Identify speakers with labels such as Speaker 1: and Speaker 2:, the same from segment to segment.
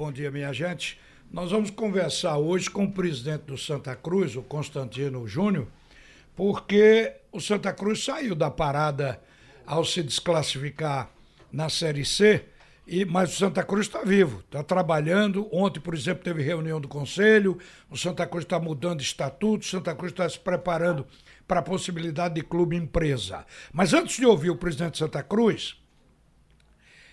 Speaker 1: Bom dia, minha gente. Nós vamos conversar hoje com o presidente do Santa Cruz, o Constantino Júnior, porque o Santa Cruz saiu da parada ao se desclassificar na Série C, e, mas o Santa Cruz está vivo, está trabalhando. Ontem, por exemplo, teve reunião do Conselho, o Santa Cruz está mudando estatuto, o Santa Cruz está se preparando para a possibilidade de clube empresa. Mas antes de ouvir o presidente de Santa Cruz,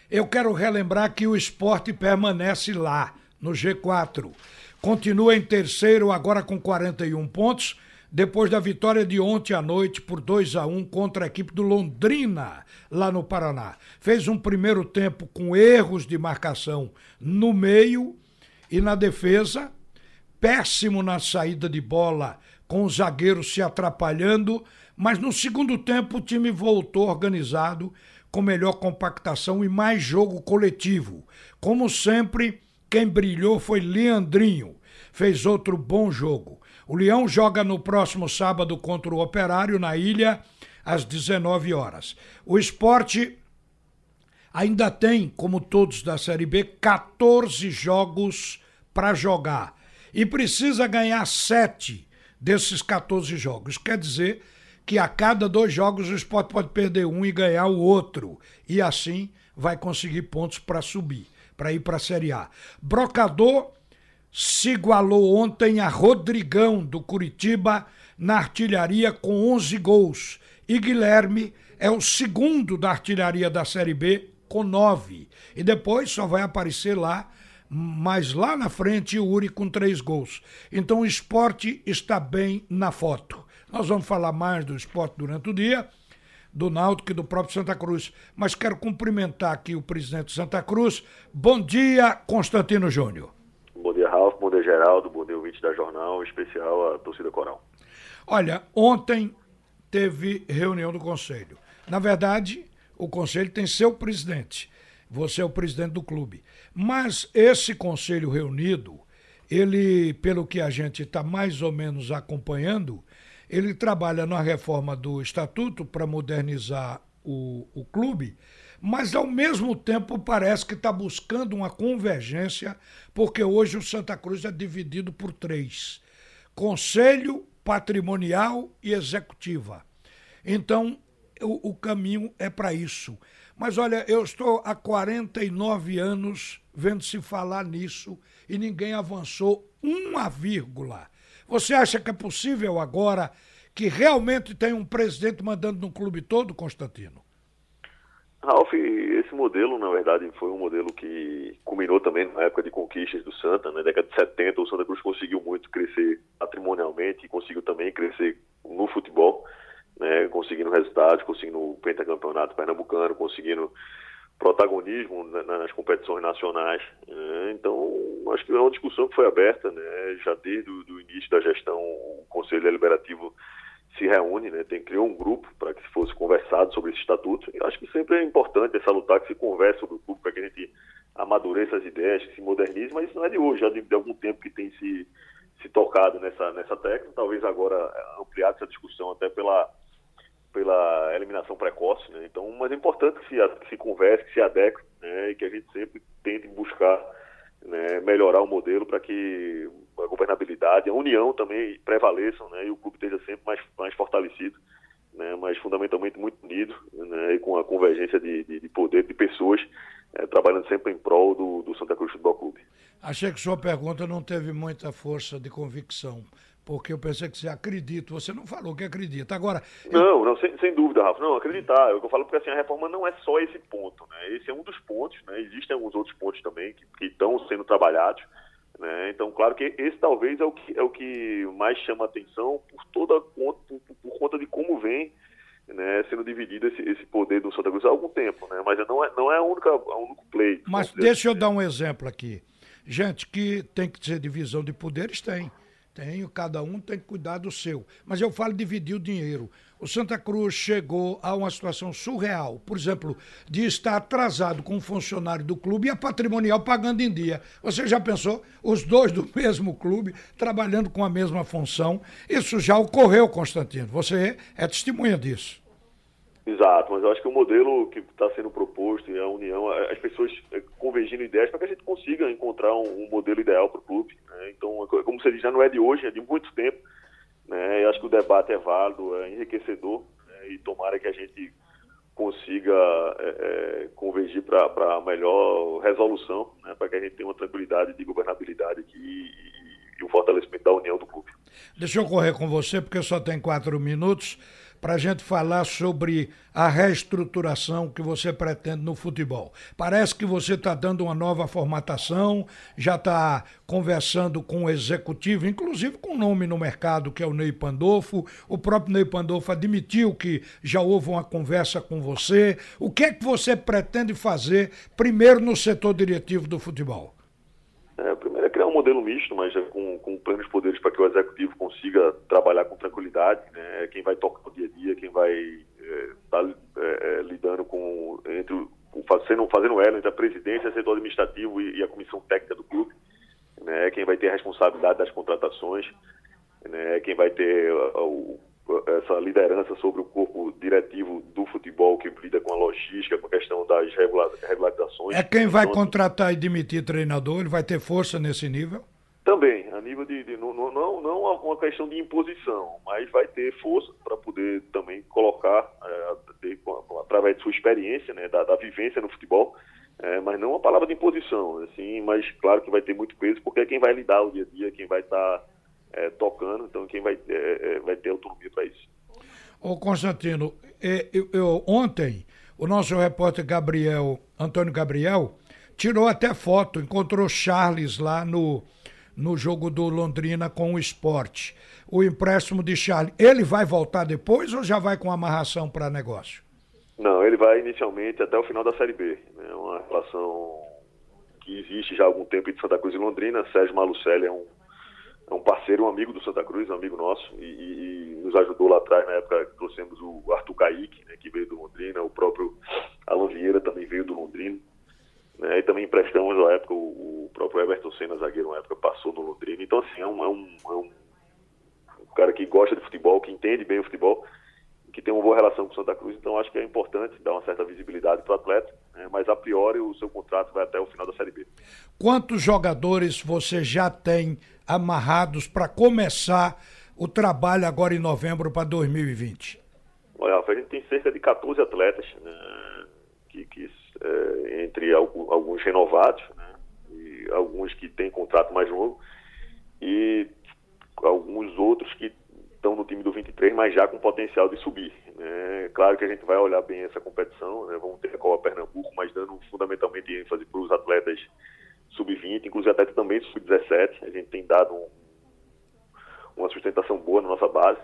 Speaker 1: eu quero relembrar que o esporte permanece lá, no G4. Continua em terceiro, agora com 41 pontos, depois da vitória de ontem à noite por 2 a 1 contra a equipe do Londrina, lá no Paraná. Fez um primeiro tempo com erros de marcação no meio e na defesa, péssimo na saída de bola, com os zagueiros se atrapalhando, mas no segundo tempo o time voltou organizado com melhor compactação e mais jogo coletivo. Como sempre, quem brilhou foi Leandrinho. Fez outro bom jogo. O Leão joga no próximo sábado contra o Operário, na ilha, às 19 horas. O esporte ainda tem, como todos da Série B, 14 jogos para jogar. E precisa ganhar 7 desses 14 jogos. Quer dizer que a cada dois jogos o esporte pode perder um e ganhar o outro. E assim vai conseguir pontos para subir, para ir para a Série A. Brocador se igualou ontem a Rodrigão do Curitiba na artilharia com 11 gols. E Guilherme é o segundo da artilharia da Série B com 9. E depois só vai aparecer lá, mas lá na frente, o Uri com três gols. Então o esporte está bem na foto. Nós vamos falar mais do esporte durante o dia, do Náutico e do próprio Santa Cruz. Mas quero cumprimentar aqui o presidente de Santa Cruz. Bom dia, Constantino Júnior.
Speaker 2: Bom dia, Ralf. Bom dia, Geraldo. Bom dia, ouvinte da Jornal, em especial a torcida coral.
Speaker 1: Olha, ontem teve reunião do Conselho. Na verdade, o Conselho tem seu presidente. Você é o presidente do clube. Mas esse Conselho reunido, ele, pelo que a gente está mais ou menos acompanhando, ele trabalha na reforma do estatuto para modernizar o, o clube, mas ao mesmo tempo parece que está buscando uma convergência, porque hoje o Santa Cruz é dividido por três: conselho, patrimonial e executiva. Então, o, o caminho é para isso. Mas olha, eu estou há 49 anos vendo se falar nisso e ninguém avançou uma vírgula. Você acha que é possível agora que realmente tem um presidente mandando no clube todo, Constantino?
Speaker 2: Ralf, esse modelo, na verdade, foi um modelo que culminou também na época de conquistas do Santa, na década de 70, o Santa Cruz conseguiu muito crescer patrimonialmente e conseguiu também crescer no futebol, né, conseguindo resultados, conseguindo o pentacampeonato pernambucano, conseguindo protagonismo nas competições nacionais. Né? Então, acho que é uma discussão que foi aberta, né? já desde o início da gestão, o Conselho Deliberativo se reúne, né? tem criou um grupo para que fosse conversado sobre esse estatuto. E acho que sempre é importante essa lutar que se converse sobre o clube para que a gente amadureça as ideias, que se modernize, mas isso não é de hoje, já de, de algum tempo que tem se, se tocado nessa, nessa técnica, talvez agora ampliado essa discussão até pela pela eliminação precoce, né? Então, mas é importante que se, que se converse, que se adeque, né? E que a gente sempre tente buscar né, melhorar o modelo para que a governabilidade, a união também prevaleçam, né? E o clube esteja sempre mais, mais fortalecido, né? Mas fundamentalmente muito unido, né? E com a convergência de, de, de poder de pessoas é, trabalhando sempre em prol do, do Santa Cruz Futebol Clube.
Speaker 1: Achei que sua pergunta não teve muita força de convicção porque eu pensei que você acredita. Você não falou que acredita. Agora.
Speaker 2: Não, não sem, sem, dúvida, Rafa. Não, acreditar. É o que eu falo porque assim, a reforma não é só esse ponto. Né? Esse é um dos pontos, né? Existem alguns outros pontos também que, que estão sendo trabalhados. Né? Então, claro que esse talvez é o que, é o que mais chama atenção por toda conta, por, por conta de como vem né, sendo dividido esse, esse poder do Santa Cruz há algum tempo, né? Mas não é, não é a única, a único pleito.
Speaker 1: Mas deixa eu dar um exemplo aqui. Gente que tem que ser divisão de poderes, tem. Tenho, cada um tem que cuidar do seu. Mas eu falo dividir o dinheiro. O Santa Cruz chegou a uma situação surreal, por exemplo, de estar atrasado com um funcionário do clube e a patrimonial pagando em dia. Você já pensou? Os dois do mesmo clube, trabalhando com a mesma função. Isso já ocorreu, Constantino. Você é testemunha disso.
Speaker 2: Exato, mas eu acho que o modelo que está sendo proposto e a união, as pessoas eh, convergindo ideias para que a gente consiga encontrar um, um modelo ideal para o clube. Né? Então, como você diz, já não é de hoje, é de muito tempo. Né? Eu acho que o debate é válido, é enriquecedor né? e tomara que a gente consiga é, é, convergir para a melhor resolução, né? para que a gente tenha uma tranquilidade de governabilidade aqui e, e o fortalecimento da união do clube.
Speaker 1: Deixa eu correr com você, porque só tem quatro minutos para a gente falar sobre a reestruturação que você pretende no futebol. Parece que você está dando uma nova formatação, já está conversando com o executivo, inclusive com o nome no mercado, que é o Ney Pandolfo. O próprio Ney Pandolfo admitiu que já houve uma conversa com você. O que é que você pretende fazer primeiro no setor diretivo do futebol?
Speaker 2: É, primeiro é criar um modelo misto, mas com, com plenos poderes para que o executivo consiga trabalhar com tranquilidade. Né? É quem vai tocar o dia a dia, quem vai estar é, tá, é, é, lidando com entre fazendo, fazendo ela entre a presidência, o setor administrativo e, e, a comissão técnica do clube. Né? É quem vai ter a responsabilidade das contratações, né? É quem vai ter o, essa liderança sobre o corpo diretivo do futebol que lida com a logística, com a questão das regularizações.
Speaker 1: É quem vai então, contratar e demitir treinador? Ele vai ter força nesse nível?
Speaker 2: Também, a nível de, de não, não, não uma questão de imposição, mas vai ter força para poder também colocar, é, de, através de sua experiência, né, da, da vivência no futebol, é, mas não uma palavra de imposição, assim, mas claro que vai ter muito peso, porque é quem vai lidar o dia a dia, quem vai estar tá é, tocando, então quem vai, é, é vai ter autonomia para isso.
Speaker 1: Ô Constantino, é, eu, eu, ontem o nosso repórter Gabriel, Antônio Gabriel, tirou até foto, encontrou Charles lá no, no jogo do Londrina com o esporte. O empréstimo de Charles, ele vai voltar depois ou já vai com amarração para negócio?
Speaker 2: Não, ele vai inicialmente até o final da Série B. É né? uma relação que existe já há algum tempo entre Santa Cruz e Londrina. Sérgio Malucelli é um é um parceiro, um amigo do Santa Cruz, um amigo nosso, e, e nos ajudou lá atrás, na época que trouxemos o Arthur Kaique, né, que veio do Londrina, o próprio Alan Vieira também veio do Londrina, né, e também emprestamos na época o, o, próprio Everton Senna, zagueiro, na época passou no Londrina, então assim, é um, é um, é um, cara que gosta de futebol, que entende bem o futebol, que tem uma boa relação com o Santa Cruz, então acho que é importante dar uma certa visibilidade para o atleta, né, mas a priori o seu contrato vai até o final da Série B.
Speaker 1: Quantos jogadores você já tem amarrados para começar o trabalho agora em novembro para 2020?
Speaker 2: Olha, a gente tem cerca de 14 atletas, né, que, que é, entre alguns renovados, né, e alguns que têm contrato mais longo, e alguns outros que estão no time do 23, mas já com potencial de subir. Né? Claro que a gente vai olhar bem essa competição, né? vamos ter a Copa Pernambuco, mas dando fundamentalmente ênfase para os atletas sub-20, inclusive até também sub-17. A gente tem dado um, uma sustentação boa na nossa base.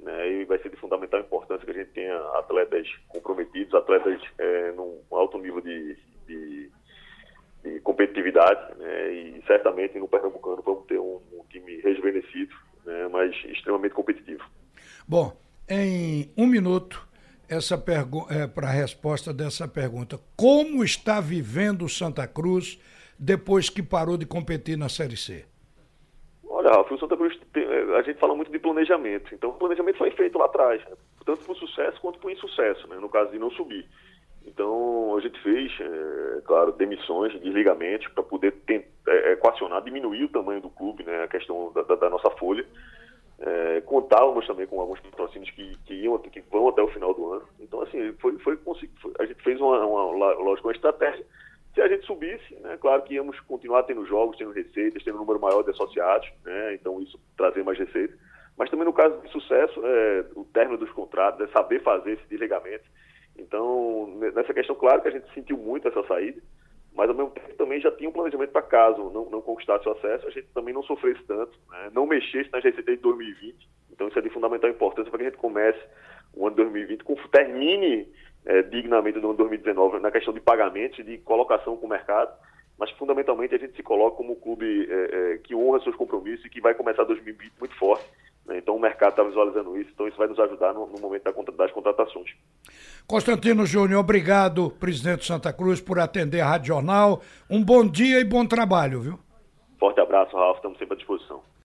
Speaker 2: Né, e vai ser de fundamental importância que a gente tenha atletas comprometidos, atletas é, num alto nível de, de, de competitividade, né, e certamente no Pernambucano vamos ter um, um time rejuvenescido, né, mas extremamente competitivo.
Speaker 1: Bom, em um minuto, essa é, para a resposta dessa pergunta, como está vivendo Santa Cruz depois que parou de competir na Série C?
Speaker 2: Ralf, o Santa Cruz, a gente fala muito de planejamento. Então, o planejamento foi feito lá atrás, né? tanto por sucesso quanto por insucesso, né? no caso de não subir. Então, a gente fez, é, claro, demissões, desligamentos, para poder tentar, é, equacionar, diminuir o tamanho do clube, né? a questão da, da, da nossa folha. É, contávamos também com alguns patrocínios que, que, iam, que vão até o final do ano. Então, assim, foi, foi, foi a gente fez uma, uma, lógico, uma estratégia se a gente subisse, né, claro que íamos continuar tendo jogos, tendo receitas, tendo um número maior de associados, né, então isso trazer mais receitas. Mas também no caso de sucesso, é, o término dos contratos, é saber fazer esse desligamento. Então, nessa questão, claro que a gente sentiu muito essa saída, mas ao mesmo tempo também já tinha um planejamento para caso não, não conquistasse o acesso, a gente também não sofresse tanto, né, não mexesse nas receitas de 2020. Então, isso é de fundamental importância para que a gente comece o ano 2020, com, termine é, dignamente no ano 2019 na questão de pagamentos, de colocação com o mercado, mas fundamentalmente a gente se coloca como um clube é, é, que honra seus compromissos e que vai começar 2020 muito forte. Né? Então o mercado está visualizando isso, então isso vai nos ajudar no, no momento da, das contratações.
Speaker 1: Constantino Júnior, obrigado, presidente Santa Cruz, por atender a Rádio Jornal. Um bom dia e bom trabalho, viu?
Speaker 2: Forte abraço, Ralf, estamos sempre à disposição.